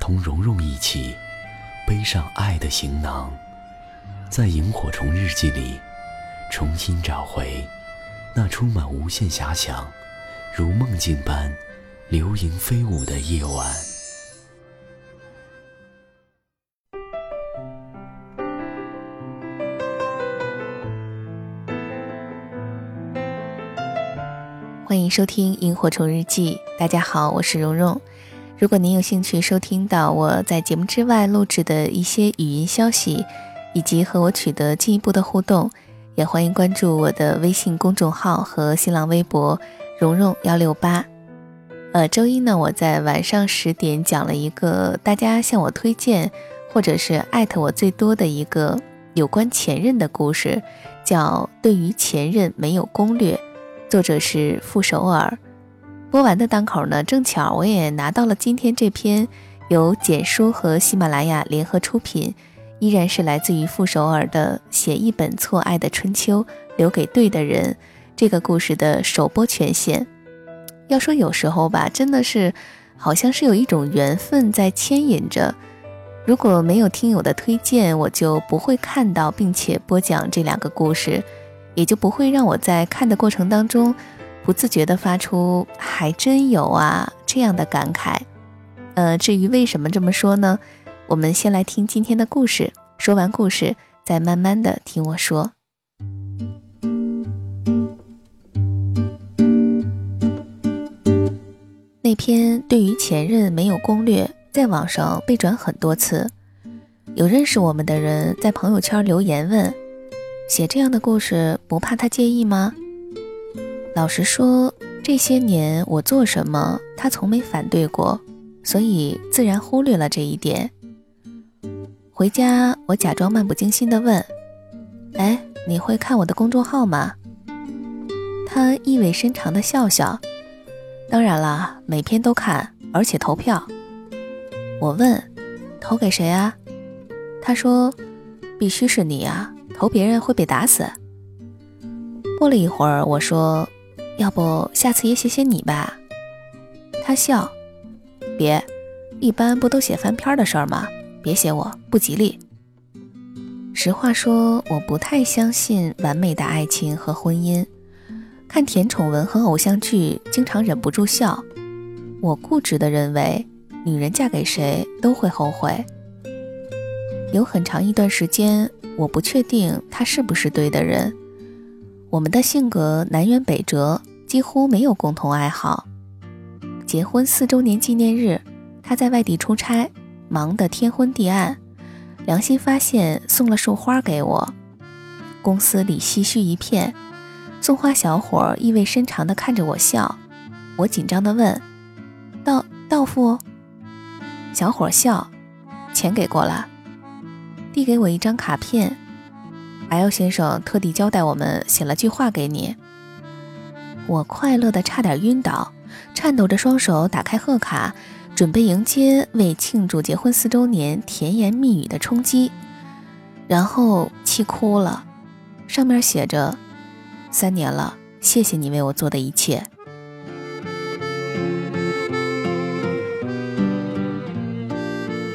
同蓉蓉一起背上爱的行囊，在萤火虫日记里重新找回那充满无限遐想、如梦境般流萤飞舞的夜晚。欢迎收听《萤火虫日记》，大家好，我是蓉蓉。如果您有兴趣收听到我在节目之外录制的一些语音消息，以及和我取得进一步的互动，也欢迎关注我的微信公众号和新浪微博“蓉蓉幺六八”。呃，周一呢，我在晚上十点讲了一个大家向我推荐或者是艾特我最多的一个有关前任的故事，叫《对于前任没有攻略》，作者是傅首尔。播完的当口呢，正巧我也拿到了今天这篇由简书和喜马拉雅联合出品，依然是来自于傅首尔的《写一本错爱的春秋，留给对的人》这个故事的首播权限。要说有时候吧，真的是好像是有一种缘分在牵引着。如果没有听友的推荐，我就不会看到并且播讲这两个故事，也就不会让我在看的过程当中。不自觉地发出“还真有啊”这样的感慨。呃，至于为什么这么说呢？我们先来听今天的故事，说完故事再慢慢的听我说。那篇对于前任没有攻略，在网上被转很多次。有认识我们的人在朋友圈留言问：“写这样的故事，不怕他介意吗？”老实说，这些年我做什么，他从没反对过，所以自然忽略了这一点。回家，我假装漫不经心地问：“哎，你会看我的公众号吗？”他意味深长地笑笑：“当然了，每篇都看，而且投票。”我问：“投给谁啊？”他说：“必须是你啊，投别人会被打死。”过了一会儿，我说。要不下次也写写你吧。他笑，别，一般不都写翻篇的事儿吗？别写我，不吉利。实话说，我不太相信完美的爱情和婚姻。看甜宠文和偶像剧，经常忍不住笑。我固执地认为，女人嫁给谁都会后悔。有很长一段时间，我不确定他是不是对的人。我们的性格南辕北辙。几乎没有共同爱好。结婚四周年纪念日，他在外地出差，忙得天昏地暗。良心发现，送了束花给我。公司里唏嘘一片。送花小伙意味深长地看着我笑。我紧张地问：“到到付？”小伙笑：“钱给过了。”递给我一张卡片。L 先生特地交代我们写了句话给你。我快乐的差点晕倒，颤抖着双手打开贺卡，准备迎接为庆祝结婚四周年甜言蜜语的冲击，然后气哭了。上面写着：“三年了，谢谢你为我做的一切。”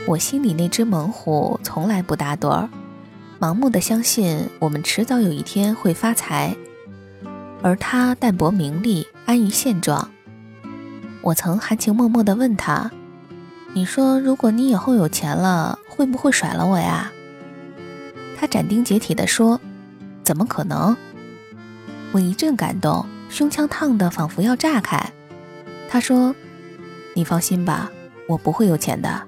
我心里那只猛虎从来不打盹儿，盲目的相信我们迟早有一天会发财。而他淡泊名利，安于现状。我曾含情脉脉地问他：“你说，如果你以后有钱了，会不会甩了我呀？”他斩钉截铁地说：“怎么可能？”我一阵感动，胸腔烫得仿佛要炸开。他说：“你放心吧，我不会有钱的。”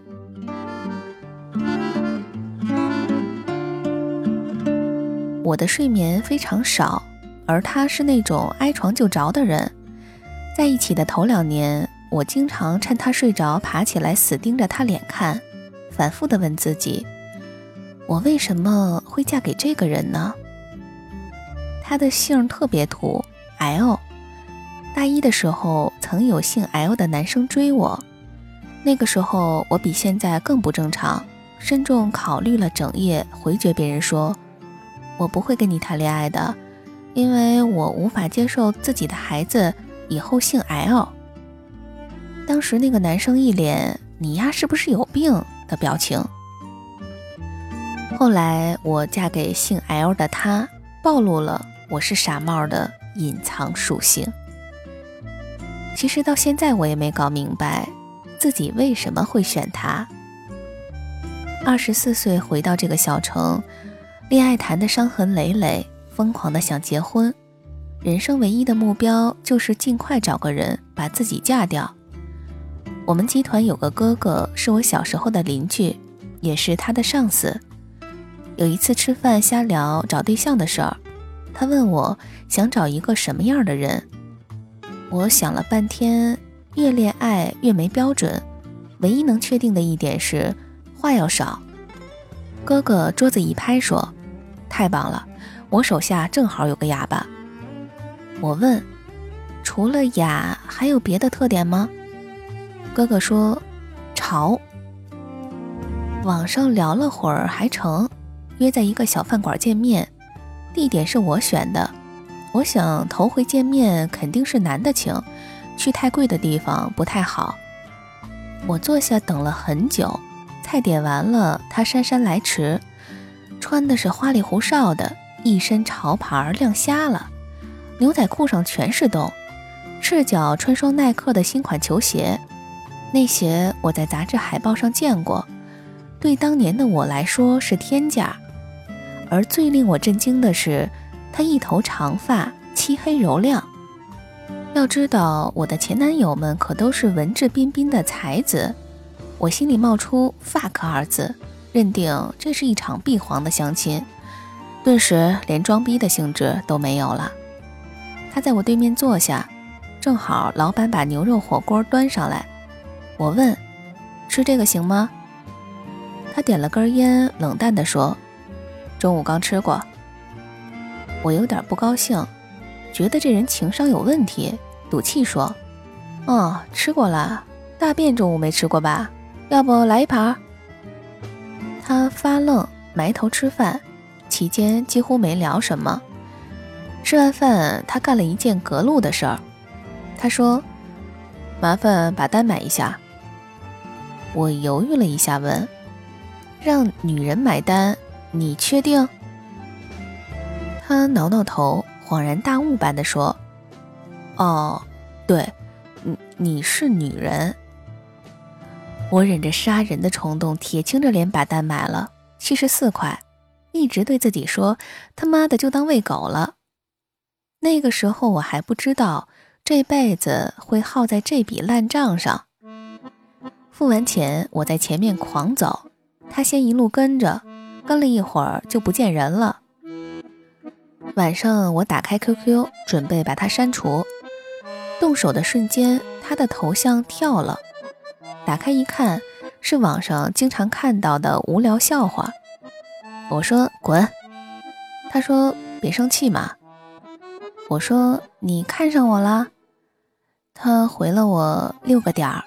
我的睡眠非常少。而他是那种挨床就着的人，在一起的头两年，我经常趁他睡着爬起来死盯着他脸看，反复的问自己：我为什么会嫁给这个人呢？他的姓特别土，L。大一的时候，曾有姓 L 的男生追我，那个时候我比现在更不正常，慎重考虑了整夜，回绝别人说：“我不会跟你谈恋爱的，因为我无法接受自己的孩子以后姓 L。”当时那个男生一脸“你丫是不是有病”的表情。后来我嫁给姓 L 的他，暴露了。我是傻帽的隐藏属性。其实到现在我也没搞明白自己为什么会选他。二十四岁回到这个小城，恋爱谈的伤痕累累，疯狂的想结婚，人生唯一的目标就是尽快找个人把自己嫁掉。我们集团有个哥哥是我小时候的邻居，也是他的上司。有一次吃饭瞎聊找对象的事儿。他问我想找一个什么样的人，我想了半天，越恋爱越没标准，唯一能确定的一点是话要少。哥哥桌子一拍说：“太棒了，我手下正好有个哑巴。”我问：“除了哑，还有别的特点吗？”哥哥说：“潮。”网上聊了会儿还成，约在一个小饭馆见面。地点是我选的，我想头回见面肯定是男的请，去太贵的地方不太好。我坐下等了很久，菜点完了，他姗姗来迟，穿的是花里胡哨的，一身潮牌亮瞎了，牛仔裤上全是洞，赤脚穿双耐克的新款球鞋，那鞋我在杂志海报上见过，对当年的我来说是天价。而最令我震惊的是，他一头长发，漆黑柔亮。要知道，我的前男友们可都是文质彬彬的才子，我心里冒出 “fuck” 二字，认定这是一场闭环的相亲，顿时连装逼的兴致都没有了。他在我对面坐下，正好老板把牛肉火锅端上来，我问：“吃这个行吗？”他点了根烟，冷淡地说。中午刚吃过，我有点不高兴，觉得这人情商有问题，赌气说：“哦，吃过了，大便中午没吃过吧？要不来一盘？”他发愣，埋头吃饭，期间几乎没聊什么。吃完饭，他干了一件隔路的事儿，他说：“麻烦把单买一下。”我犹豫了一下，问：“让女人买单？”你确定？他挠挠头，恍然大悟般的说：“哦，对，你你是女人。”我忍着杀人的冲动，铁青着脸把单买了，七十四块，一直对自己说：“他妈的，就当喂狗了。”那个时候我还不知道，这辈子会耗在这笔烂账上。付完钱，我在前面狂走，他先一路跟着。跟了一会儿就不见人了。晚上我打开 QQ，准备把他删除。动手的瞬间，他的头像跳了。打开一看，是网上经常看到的无聊笑话。我说滚，他说别生气嘛。我说你看上我了，他回了我六个点儿。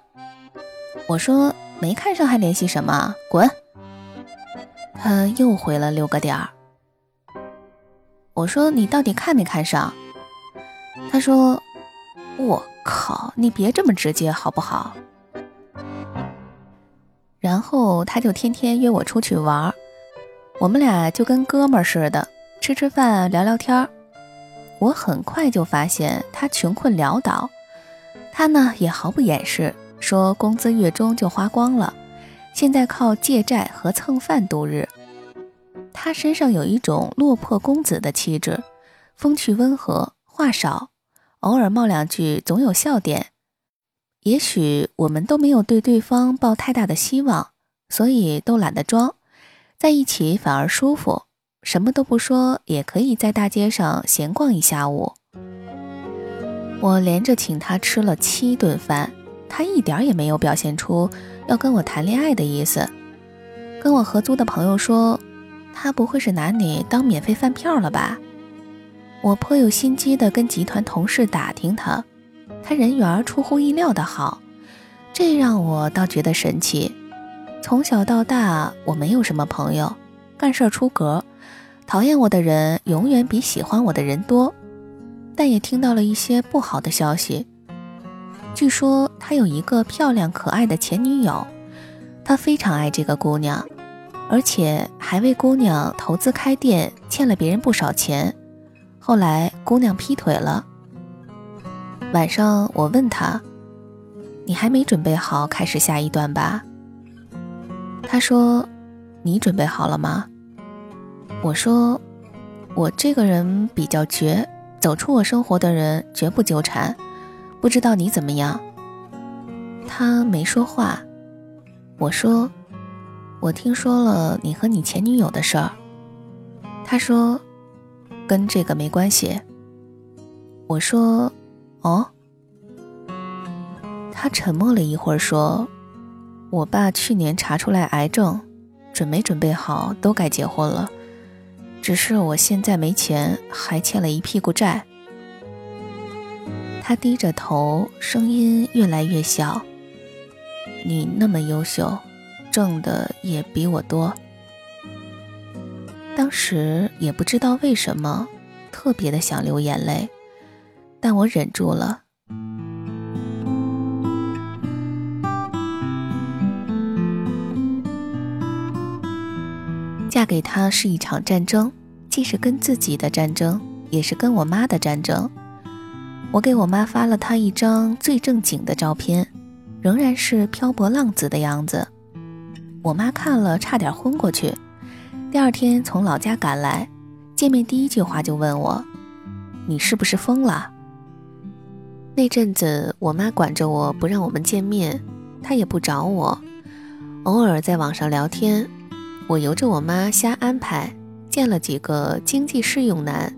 我说没看上还联系什么？滚。他又回了六个点儿。我说：“你到底看没看上？”他说：“我靠，你别这么直接好不好？”然后他就天天约我出去玩，我们俩就跟哥们儿似的，吃吃饭，聊聊天儿。我很快就发现他穷困潦倒，他呢也毫不掩饰，说工资月中就花光了。现在靠借债和蹭饭度日。他身上有一种落魄公子的气质，风趣温和，话少，偶尔冒两句总有笑点。也许我们都没有对对方抱太大的希望，所以都懒得装，在一起反而舒服，什么都不说也可以在大街上闲逛一下午。我连着请他吃了七顿饭，他一点也没有表现出。要跟我谈恋爱的意思，跟我合租的朋友说，他不会是拿你当免费饭票了吧？我颇有心机的跟集团同事打听他，他人缘出乎意料的好，这让我倒觉得神奇。从小到大，我没有什么朋友，干事出格，讨厌我的人永远比喜欢我的人多。但也听到了一些不好的消息，据说他有一个漂亮可爱的前女友，他非常爱这个姑娘，而且还为姑娘投资开店，欠了别人不少钱。后来姑娘劈腿了。晚上我问他：“你还没准备好开始下一段吧？”他说：“你准备好了吗？”我说：“我这个人比较绝。”走出我生活的人绝不纠缠，不知道你怎么样。他没说话。我说：“我听说了你和你前女友的事儿。”他说：“跟这个没关系。”我说：“哦。”他沉默了一会儿，说：“我爸去年查出来癌症，准没准备好都该结婚了。”只是我现在没钱，还欠了一屁股债。他低着头，声音越来越小。你那么优秀，挣的也比我多。当时也不知道为什么，特别的想流眼泪，但我忍住了。嫁给他是一场战争。既是跟自己的战争，也是跟我妈的战争。我给我妈发了她一张最正经的照片，仍然是漂泊浪子的样子。我妈看了差点昏过去。第二天从老家赶来，见面第一句话就问我：“你是不是疯了？”那阵子我妈管着我不让我们见面，她也不找我，偶尔在网上聊天，我由着我妈瞎安排。见了几个经济适用男，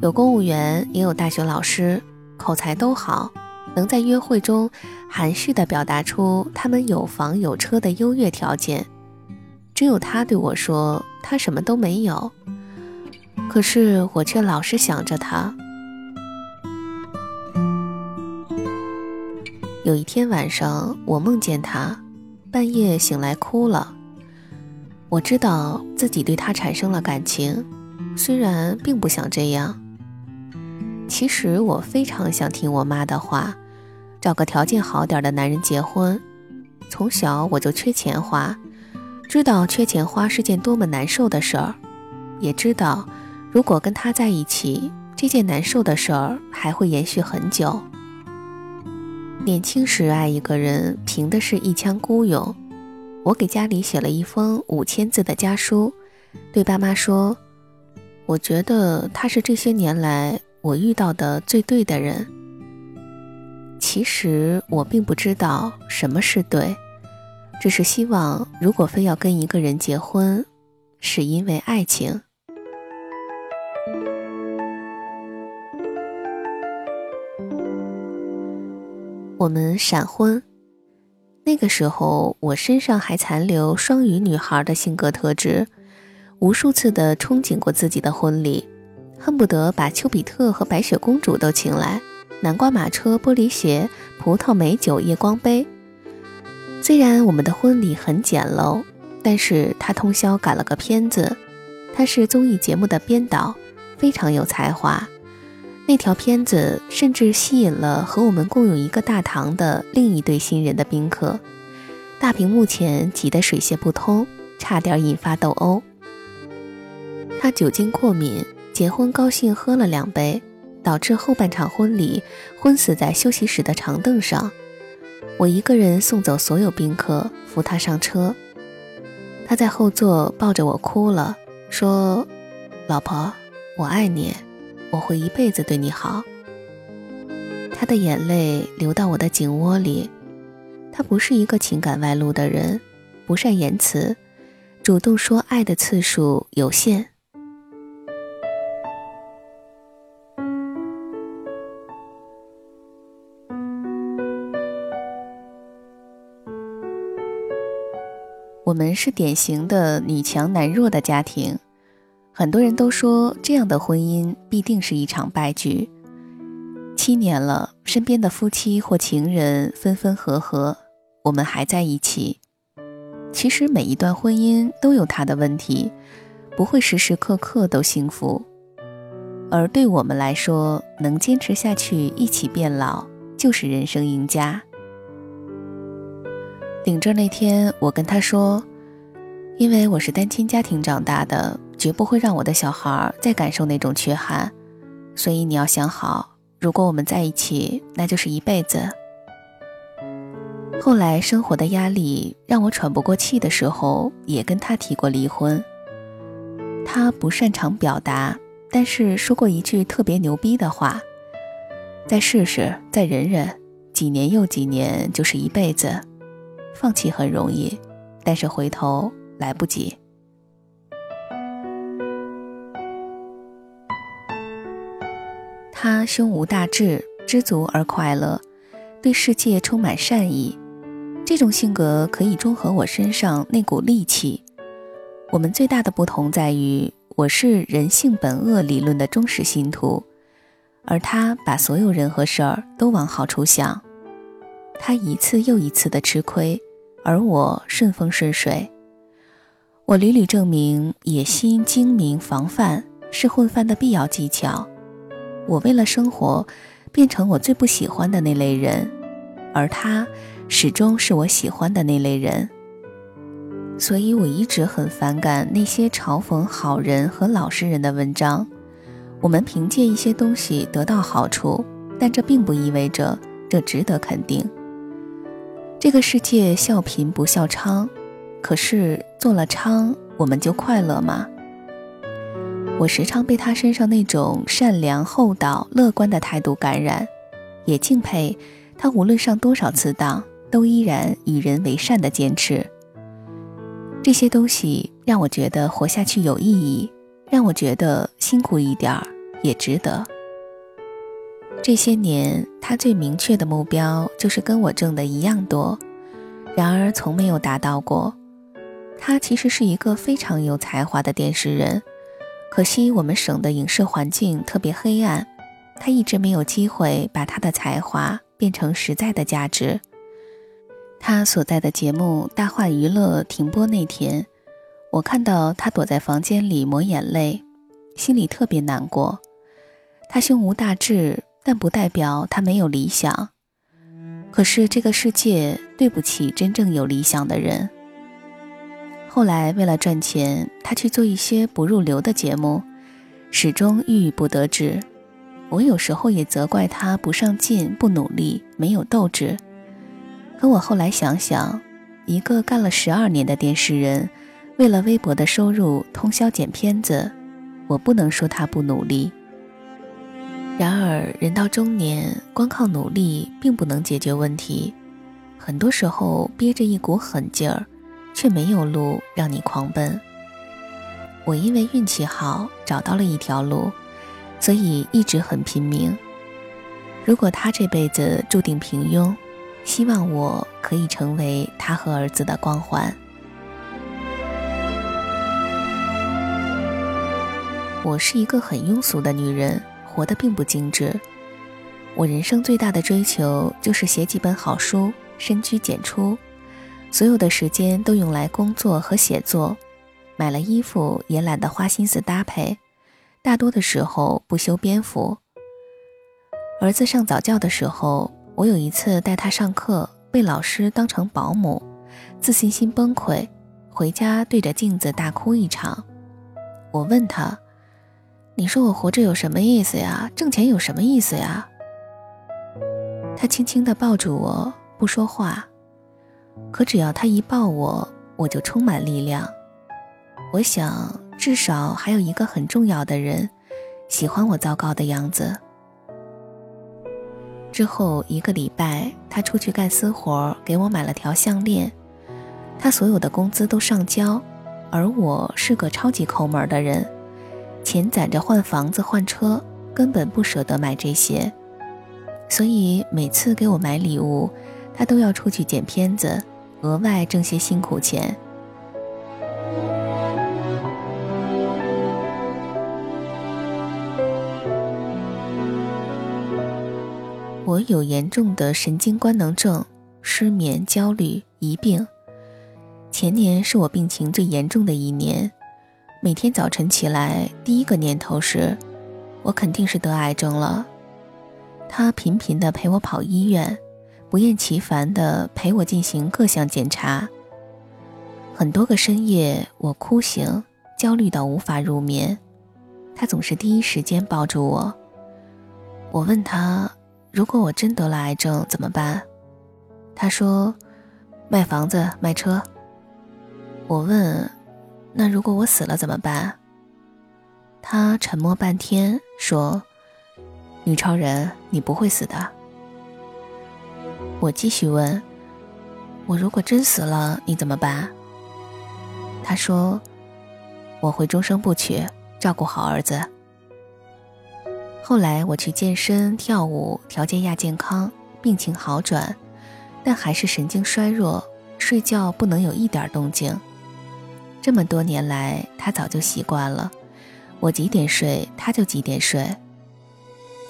有公务员，也有大学老师，口才都好，能在约会中含蓄地表达出他们有房有车的优越条件。只有他对我说，他什么都没有。可是我却老是想着他。有一天晚上，我梦见他，半夜醒来哭了。我知道自己对他产生了感情，虽然并不想这样。其实我非常想听我妈的话，找个条件好点的男人结婚。从小我就缺钱花，知道缺钱花是件多么难受的事儿，也知道如果跟他在一起，这件难受的事儿还会延续很久。年轻时爱一个人，凭的是一腔孤勇。我给家里写了一封五千字的家书，对爸妈说：“我觉得他是这些年来我遇到的最对的人。”其实我并不知道什么是对，只是希望如果非要跟一个人结婚，是因为爱情。我们闪婚。那个时候，我身上还残留双鱼女孩的性格特质，无数次的憧憬过自己的婚礼，恨不得把丘比特和白雪公主都请来，南瓜马车、玻璃鞋、葡萄美酒、夜光杯。虽然我们的婚礼很简陋，但是他通宵赶了个片子，他是综艺节目的编导，非常有才华。那条片子甚至吸引了和我们共用一个大堂的另一对新人的宾客，大屏幕前挤得水泄不通，差点引发斗殴。他酒精过敏，结婚高兴喝了两杯，导致后半场婚礼昏死在休息室的长凳上。我一个人送走所有宾客，扶他上车。他在后座抱着我哭了，说：“老婆，我爱你。”我会一辈子对你好。他的眼泪流到我的颈窝里。他不是一个情感外露的人，不善言辞，主动说爱的次数有限。我们是典型的女强男弱的家庭，很多人都说这样的婚姻必定是一场败局。七年了，身边的夫妻或情人分分合合，我们还在一起。其实每一段婚姻都有它的问题，不会时时刻刻都幸福。而对我们来说，能坚持下去，一起变老，就是人生赢家。领证那天，我跟他说：“因为我是单亲家庭长大的，绝不会让我的小孩再感受那种缺憾，所以你要想好，如果我们在一起，那就是一辈子。”后来生活的压力让我喘不过气的时候，也跟他提过离婚。他不擅长表达，但是说过一句特别牛逼的话：“再试试，再忍忍，几年又几年，就是一辈子。放弃很容易，但是回头来不及。”他胸无大志，知足而快乐，对世界充满善意。这种性格可以中和我身上那股戾气。我们最大的不同在于，我是人性本恶理论的忠实信徒，而他把所有人和事儿都往好处想。他一次又一次的吃亏，而我顺风顺水。我屡屡证明，野心、精明、防范是混饭的必要技巧。我为了生活，变成我最不喜欢的那类人，而他。始终是我喜欢的那类人，所以我一直很反感那些嘲讽好人和老实人的文章。我们凭借一些东西得到好处，但这并不意味着这值得肯定。这个世界笑贫不笑娼，可是做了娼，我们就快乐吗？我时常被他身上那种善良、厚道、乐观的态度感染，也敬佩他无论上多少次当。都依然与人为善的坚持，这些东西让我觉得活下去有意义，让我觉得辛苦一点儿也值得。这些年，他最明确的目标就是跟我挣的一样多，然而从没有达到过。他其实是一个非常有才华的电视人，可惜我们省的影视环境特别黑暗，他一直没有机会把他的才华变成实在的价值。他所在的节目《大话娱乐》停播那天，我看到他躲在房间里抹眼泪，心里特别难过。他胸无大志，但不代表他没有理想。可是这个世界对不起真正有理想的人。后来为了赚钱，他去做一些不入流的节目，始终郁郁不得志。我有时候也责怪他不上进、不努力、没有斗志。可我后来想想，一个干了十二年的电视人，为了微薄的收入通宵剪片子，我不能说他不努力。然而人到中年，光靠努力并不能解决问题，很多时候憋着一股狠劲儿，却没有路让你狂奔。我因为运气好找到了一条路，所以一直很拼命。如果他这辈子注定平庸，希望我可以成为他和儿子的光环。我是一个很庸俗的女人，活得并不精致。我人生最大的追求就是写几本好书，深居简出，所有的时间都用来工作和写作。买了衣服也懒得花心思搭配，大多的时候不修边幅。儿子上早教的时候。我有一次带他上课，被老师当成保姆，自信心崩溃，回家对着镜子大哭一场。我问他：“你说我活着有什么意思呀？挣钱有什么意思呀？”他轻轻地抱住我，不说话。可只要他一抱我，我就充满力量。我想，至少还有一个很重要的人，喜欢我糟糕的样子。之后一个礼拜，他出去干私活，给我买了条项链。他所有的工资都上交，而我是个超级抠门的人，钱攒着换房子换车，根本不舍得买这些。所以每次给我买礼物，他都要出去剪片子，额外挣些辛苦钱。我有严重的神经官能症失眠焦虑疑病。前年是我病情最严重的一年每天早晨起来第一个念头是我肯定是得癌症了。他频频的陪我跑医院不厌其烦地陪我进行各项检查。很多个深夜，我哭醒，焦虑到无法入眠。他总是第一时间抱住我。我问他：“如果我真得了癌症怎么办？”他说：“卖房子，卖车。”我问：“那如果我死了怎么办？”他沉默半天说：“女超人，你不会死的。”我继续问：“我如果真死了，你怎么办？”他说：“我会终生不娶，照顾好儿子。”后来我去健身、跳舞，调节亚健康，病情好转，但还是神经衰弱，睡觉不能有一点动静。这么多年来，他早就习惯了，我几点睡他就几点睡。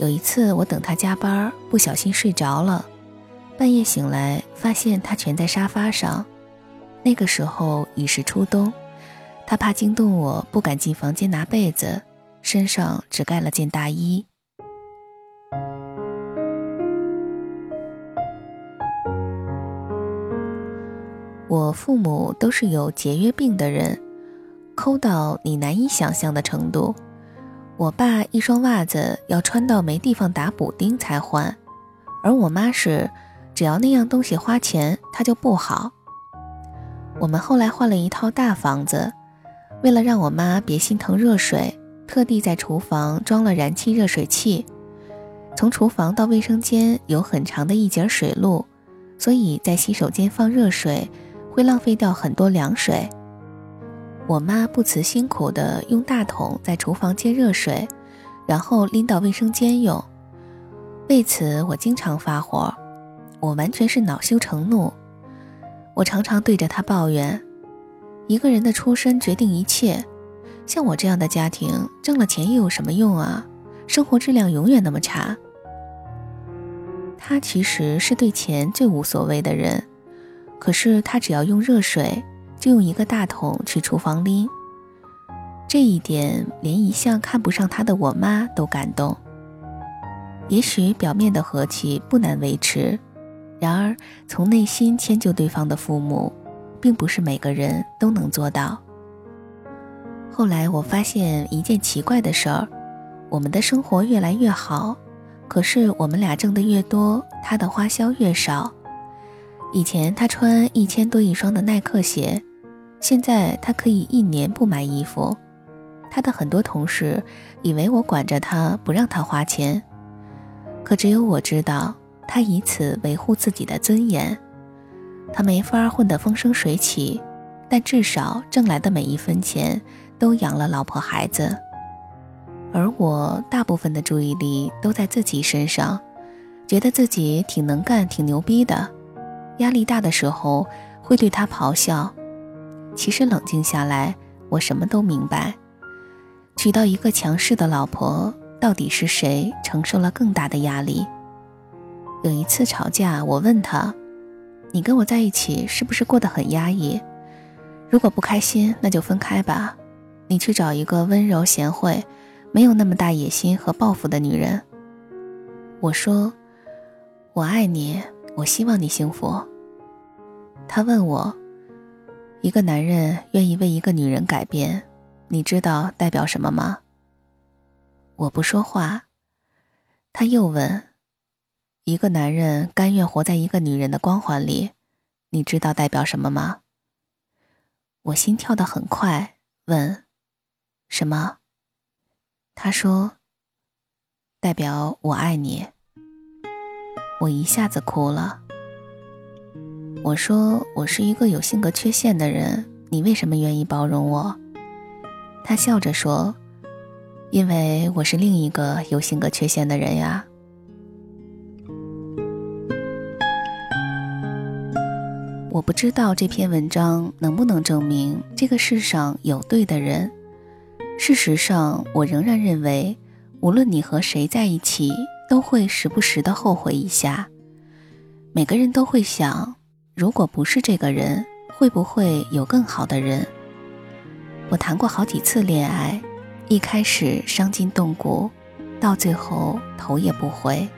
有一次我等他加班，不小心睡着了，半夜醒来发现他蜷在沙发上。那个时候已是初冬，他怕惊动我，不敢进房间拿被子。身上只盖了件大衣。我父母都是有节约病的人，抠到你难以想象的程度。我爸一双袜子要穿到没地方打补丁才换，而我妈是只要那样东西花钱，它就不好。我们后来换了一套大房子，为了让我妈别心疼热水。特地在厨房装了燃气热水器，从厨房到卫生间有很长的一截水路，所以在洗手间放热水会浪费掉很多凉水。我妈不辞辛苦地用大桶在厨房接热水，然后拎到卫生间用。为此我经常发火，我完全是恼羞成怒。我常常对着他抱怨：一个人的出身决定一切。像我这样的家庭，挣了钱又有什么用啊？生活质量永远那么差。他其实是对钱最无所谓的人，可是他只要用热水，就用一个大桶去厨房拎。这一点连一向看不上他的我妈都感动。也许表面的和气不难维持，然而从内心迁就对方的父母，并不是每个人都能做到。后来我发现一件奇怪的事儿，我们的生活越来越好，可是我们俩挣的越多，他的花销越少。以前他穿一千多一双的耐克鞋，现在他可以一年不买衣服。他的很多同事以为我管着他不让他花钱，可只有我知道，他以此维护自己的尊严。他没法混得风生水起，但至少挣来的每一分钱。都养了老婆孩子，而我大部分的注意力都在自己身上，觉得自己挺能干、挺牛逼的。压力大的时候会对他咆哮。其实冷静下来，我什么都明白。娶到一个强势的老婆，到底是谁承受了更大的压力？有一次吵架，我问他：“你跟我在一起是不是过得很压抑？如果不开心，那就分开吧。”你去找一个温柔贤惠、没有那么大野心和抱负的女人。我说：“我爱你，我希望你幸福。”他问我：“一个男人愿意为一个女人改变，你知道代表什么吗？”我不说话。他又问：“一个男人甘愿活在一个女人的光环里，你知道代表什么吗？”我心跳得很快，问。什么？他说：“代表我爱你。”我一下子哭了。我说：“我是一个有性格缺陷的人，你为什么愿意包容我？”他笑着说：“因为我是另一个有性格缺陷的人呀。”我不知道这篇文章能不能证明这个世上有对的人。事实上，我仍然认为，无论你和谁在一起，都会时不时的后悔一下。每个人都会想，如果不是这个人，会不会有更好的人？我谈过好几次恋爱，一开始伤筋动骨，到最后头也不回。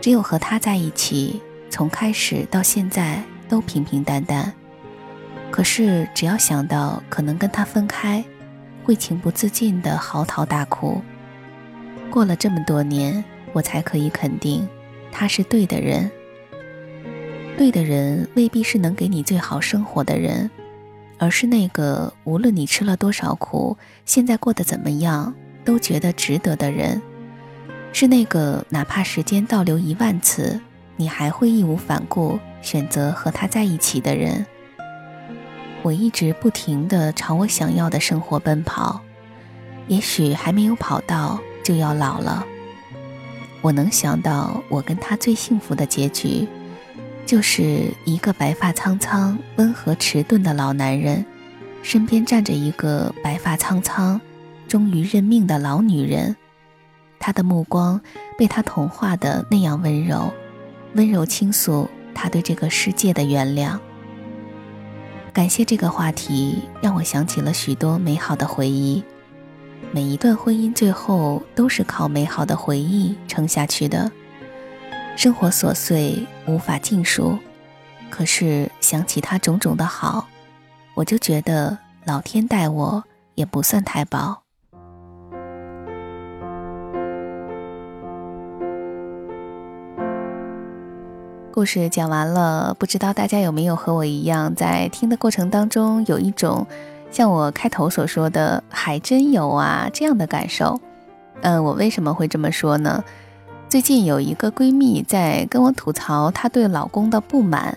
只有和他在一起，从开始到现在都平平淡淡。可是只要想到可能跟他分开，会情不自禁的嚎啕大哭。过了这么多年，我才可以肯定，他是对的人。对的人未必是能给你最好生活的人，而是那个无论你吃了多少苦，现在过得怎么样，都觉得值得的人。是那个哪怕时间倒流一万次，你还会义无反顾选择和他在一起的人。我一直不停地朝我想要的生活奔跑，也许还没有跑到就要老了。我能想到我跟他最幸福的结局。就是一个白发苍苍、温和迟钝的老男人，身边站着一个白发苍苍、忠于认命的老女人。他的目光被他同化的那样温柔，温柔倾诉他对这个世界的原谅。感谢这个话题，让我想起了许多美好的回忆。每一段婚姻最后都是靠美好的回忆撑下去的。生活琐碎无法尽数，可是想起他种种的好，我就觉得老天待我也不算太薄。故事讲完了，不知道大家有没有和我一样，在听的过程当中有一种像我开头所说的“还真有啊”这样的感受。嗯，我为什么会这么说呢？最近有一个闺蜜在跟我吐槽她对老公的不满，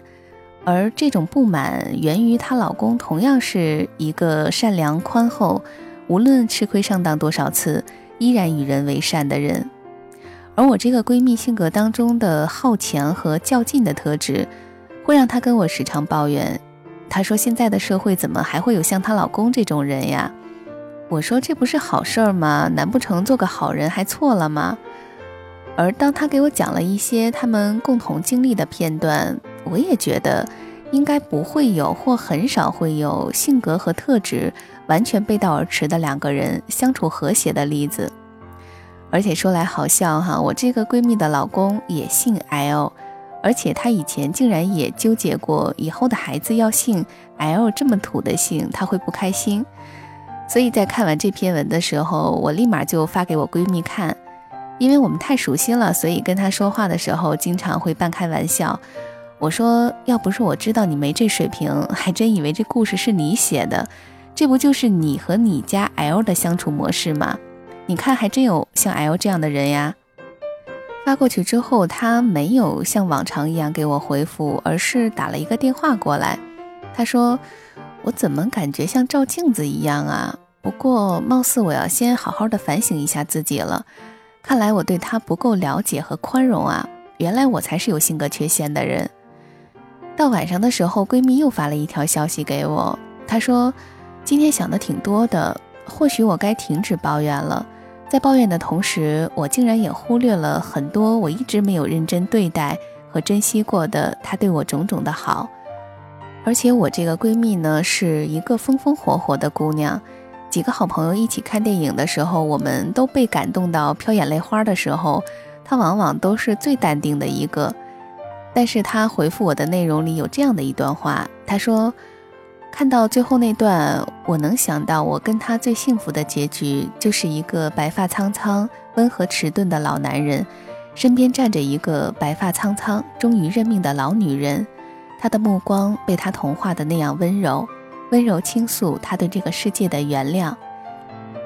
而这种不满源于她老公同样是一个善良宽厚，无论吃亏上当多少次，依然与人为善的人。而我这个闺蜜性格当中的好强和较劲的特质，会让她跟我时常抱怨。她说：“现在的社会怎么还会有像她老公这种人呀？”我说：“这不是好事儿吗？难不成做个好人还错了吗？”而当她给我讲了一些他们共同经历的片段，我也觉得应该不会有或很少会有性格和特质完全背道而驰的两个人相处和谐的例子。而且说来好笑哈，我这个闺蜜的老公也姓 L，而且他以前竟然也纠结过以后的孩子要姓 L 这么土的姓，他会不开心。所以在看完这篇文的时候，我立马就发给我闺蜜看。因为我们太熟悉了，所以跟他说话的时候经常会半开玩笑。我说，要不是我知道你没这水平，还真以为这故事是你写的。这不就是你和你家 L 的相处模式吗？你看，还真有像 L 这样的人呀。发过去之后，他没有像往常一样给我回复，而是打了一个电话过来。他说：“我怎么感觉像照镜子一样啊？不过，貌似我要先好好的反省一下自己了。”看来我对他不够了解和宽容啊！原来我才是有性格缺陷的人。到晚上的时候，闺蜜又发了一条消息给我，她说：“今天想的挺多的，或许我该停止抱怨了。在抱怨的同时，我竟然也忽略了很多我一直没有认真对待和珍惜过的他对我种种的好。而且我这个闺蜜呢，是一个风风火火的姑娘。”几个好朋友一起看电影的时候，我们都被感动到飘眼泪花的时候，她往往都是最淡定的一个。但是她回复我的内容里有这样的一段话，她说：“看到最后那段，我能想到我跟他最幸福的结局，就是一个白发苍苍、温和迟钝的老男人，身边站着一个白发苍苍、终于认命的老女人，他的目光被他同化的那样温柔。”温柔倾诉他对这个世界的原谅。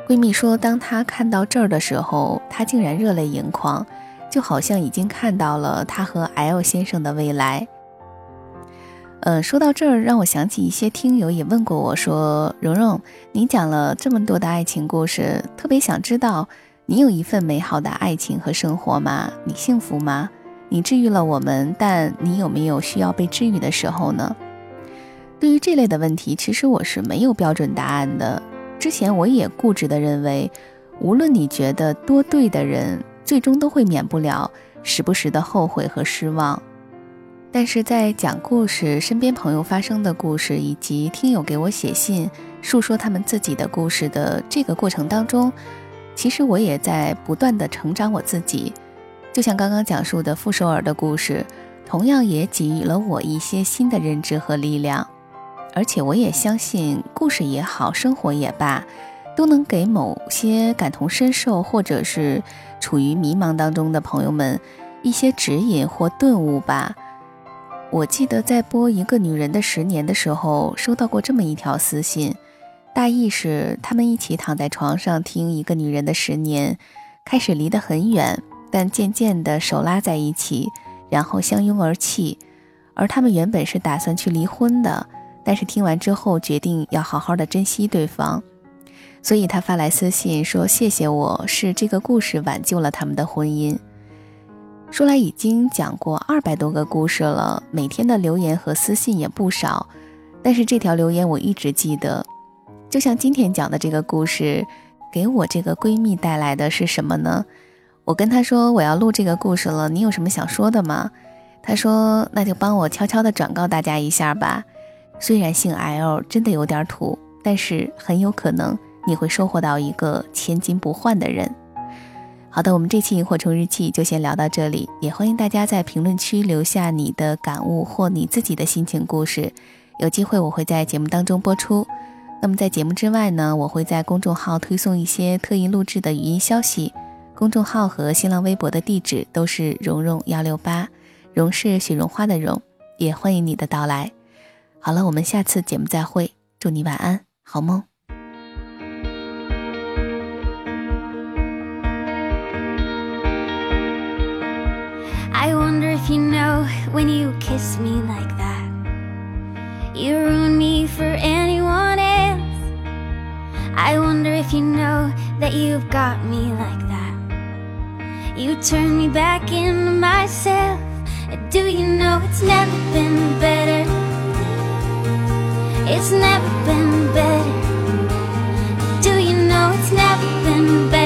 闺蜜说，当她看到这儿的时候，她竟然热泪盈眶，就好像已经看到了她和 L 先生的未来。呃，说到这儿，让我想起一些听友也问过我说：“蓉蓉，你讲了这么多的爱情故事，特别想知道，你有一份美好的爱情和生活吗？你幸福吗？你治愈了我们，但你有没有需要被治愈的时候呢？”对于这类的问题，其实我是没有标准答案的。之前我也固执地认为，无论你觉得多对的人，最终都会免不了时不时的后悔和失望。但是在讲故事、身边朋友发生的故事，以及听友给我写信述说他们自己的故事的这个过程当中，其实我也在不断的成长我自己。就像刚刚讲述的傅首尔的故事，同样也给予了我一些新的认知和力量。而且我也相信，故事也好，生活也罢，都能给某些感同身受或者是处于迷茫当中的朋友们一些指引或顿悟吧。我记得在播《一个女人的十年》的时候，收到过这么一条私信，大意是他们一起躺在床上听《一个女人的十年》，开始离得很远，但渐渐的手拉在一起，然后相拥而泣。而他们原本是打算去离婚的，但是听完之后决定要好好的珍惜对方，所以他发来私信说：“谢谢我，是这个故事挽救了他们的婚姻。”说来已经讲过二百多个故事了，每天的留言和私信也不少，但是这条留言我一直记得。就像今天讲的这个故事，给我这个闺蜜带来的是什么呢？我跟她说我要录这个故事了，你有什么想说的吗？她说那就帮我悄悄的转告大家一下吧。虽然姓 L 真的有点土，但是很有可能你会收获到一个千金不换的人。好的，我们这期萤火虫日记就先聊到这里，也欢迎大家在评论区留下你的感悟或你自己的心情故事，有机会我会在节目当中播出。那么在节目之外呢，我会在公众号推送一些特意录制的语音消息，公众号和新浪微博的地址都是蓉蓉幺六八，蓉是雪绒花的蓉，也欢迎你的到来。好了，我们下次节目再会，祝你晚安，好梦。If you know when you kiss me like that. You ruin me for anyone else. I wonder if you know that you've got me like that. You turn me back into myself. Do you know it's never been better? It's never been better. Do you know it's never been better?